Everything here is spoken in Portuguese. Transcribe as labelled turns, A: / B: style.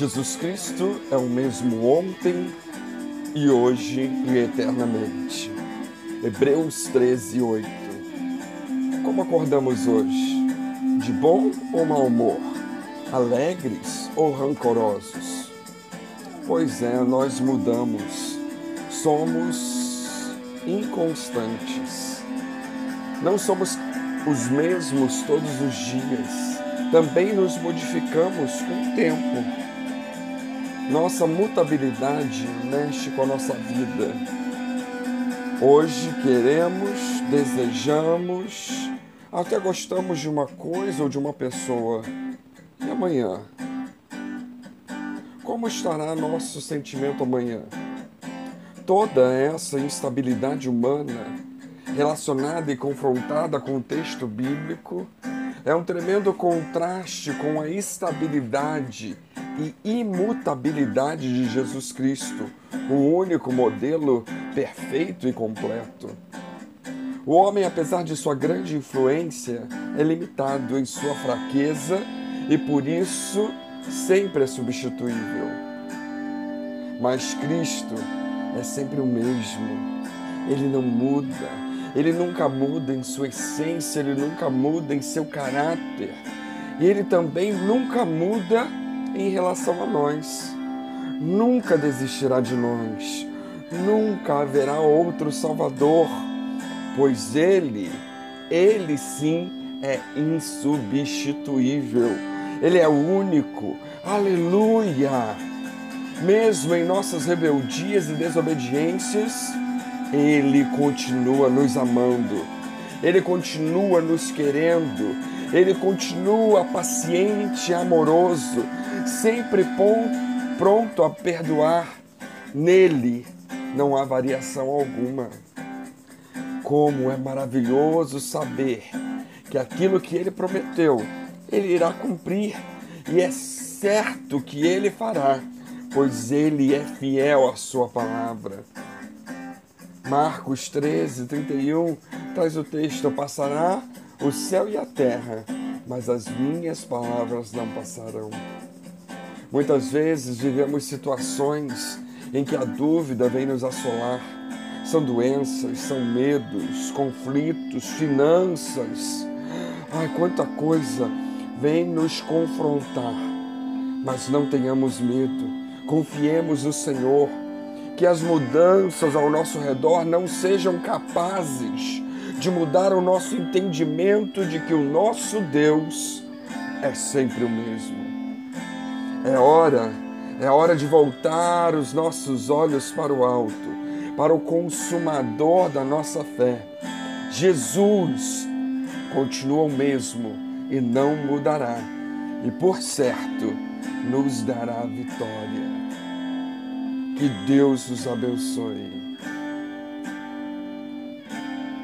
A: Jesus Cristo é o mesmo ontem e hoje e eternamente. Hebreus 13, 8. Como acordamos hoje? De bom ou mau humor? Alegres ou rancorosos? Pois é, nós mudamos. Somos inconstantes. Não somos os mesmos todos os dias. Também nos modificamos com o tempo nossa mutabilidade mexe com a nossa vida. Hoje queremos, desejamos, até gostamos de uma coisa ou de uma pessoa. E amanhã? Como estará nosso sentimento amanhã? Toda essa instabilidade humana, relacionada e confrontada com o texto bíblico, é um tremendo contraste com a estabilidade e imutabilidade de Jesus Cristo, o único modelo perfeito e completo. O homem, apesar de sua grande influência, é limitado em sua fraqueza e por isso sempre é substituível. Mas Cristo é sempre o mesmo. Ele não muda. Ele nunca muda em sua essência, ele nunca muda em seu caráter. E ele também nunca muda em relação a nós. Nunca desistirá de nós, nunca haverá outro Salvador, pois Ele, Ele sim é insubstituível, Ele é único, aleluia! Mesmo em nossas rebeldias e desobediências, Ele continua nos amando, Ele continua nos querendo, Ele continua paciente e amoroso sempre pronto a perdoar. Nele não há variação alguma. Como é maravilhoso saber que aquilo que ele prometeu, ele irá cumprir e é certo que ele fará, pois ele é fiel à sua palavra. Marcos 13, 31 traz o texto: Passará o céu e a terra, mas as minhas palavras não passarão. Muitas vezes vivemos situações em que a dúvida vem nos assolar. São doenças, são medos, conflitos, finanças. Ai, quanta coisa vem nos confrontar. Mas não tenhamos medo. Confiemos no Senhor. Que as mudanças ao nosso redor não sejam capazes de mudar o nosso entendimento de que o nosso Deus é sempre o mesmo. É hora, é hora de voltar os nossos olhos para o alto, para o consumador da nossa fé. Jesus continua o mesmo e não mudará, e por certo nos dará vitória. Que Deus os abençoe.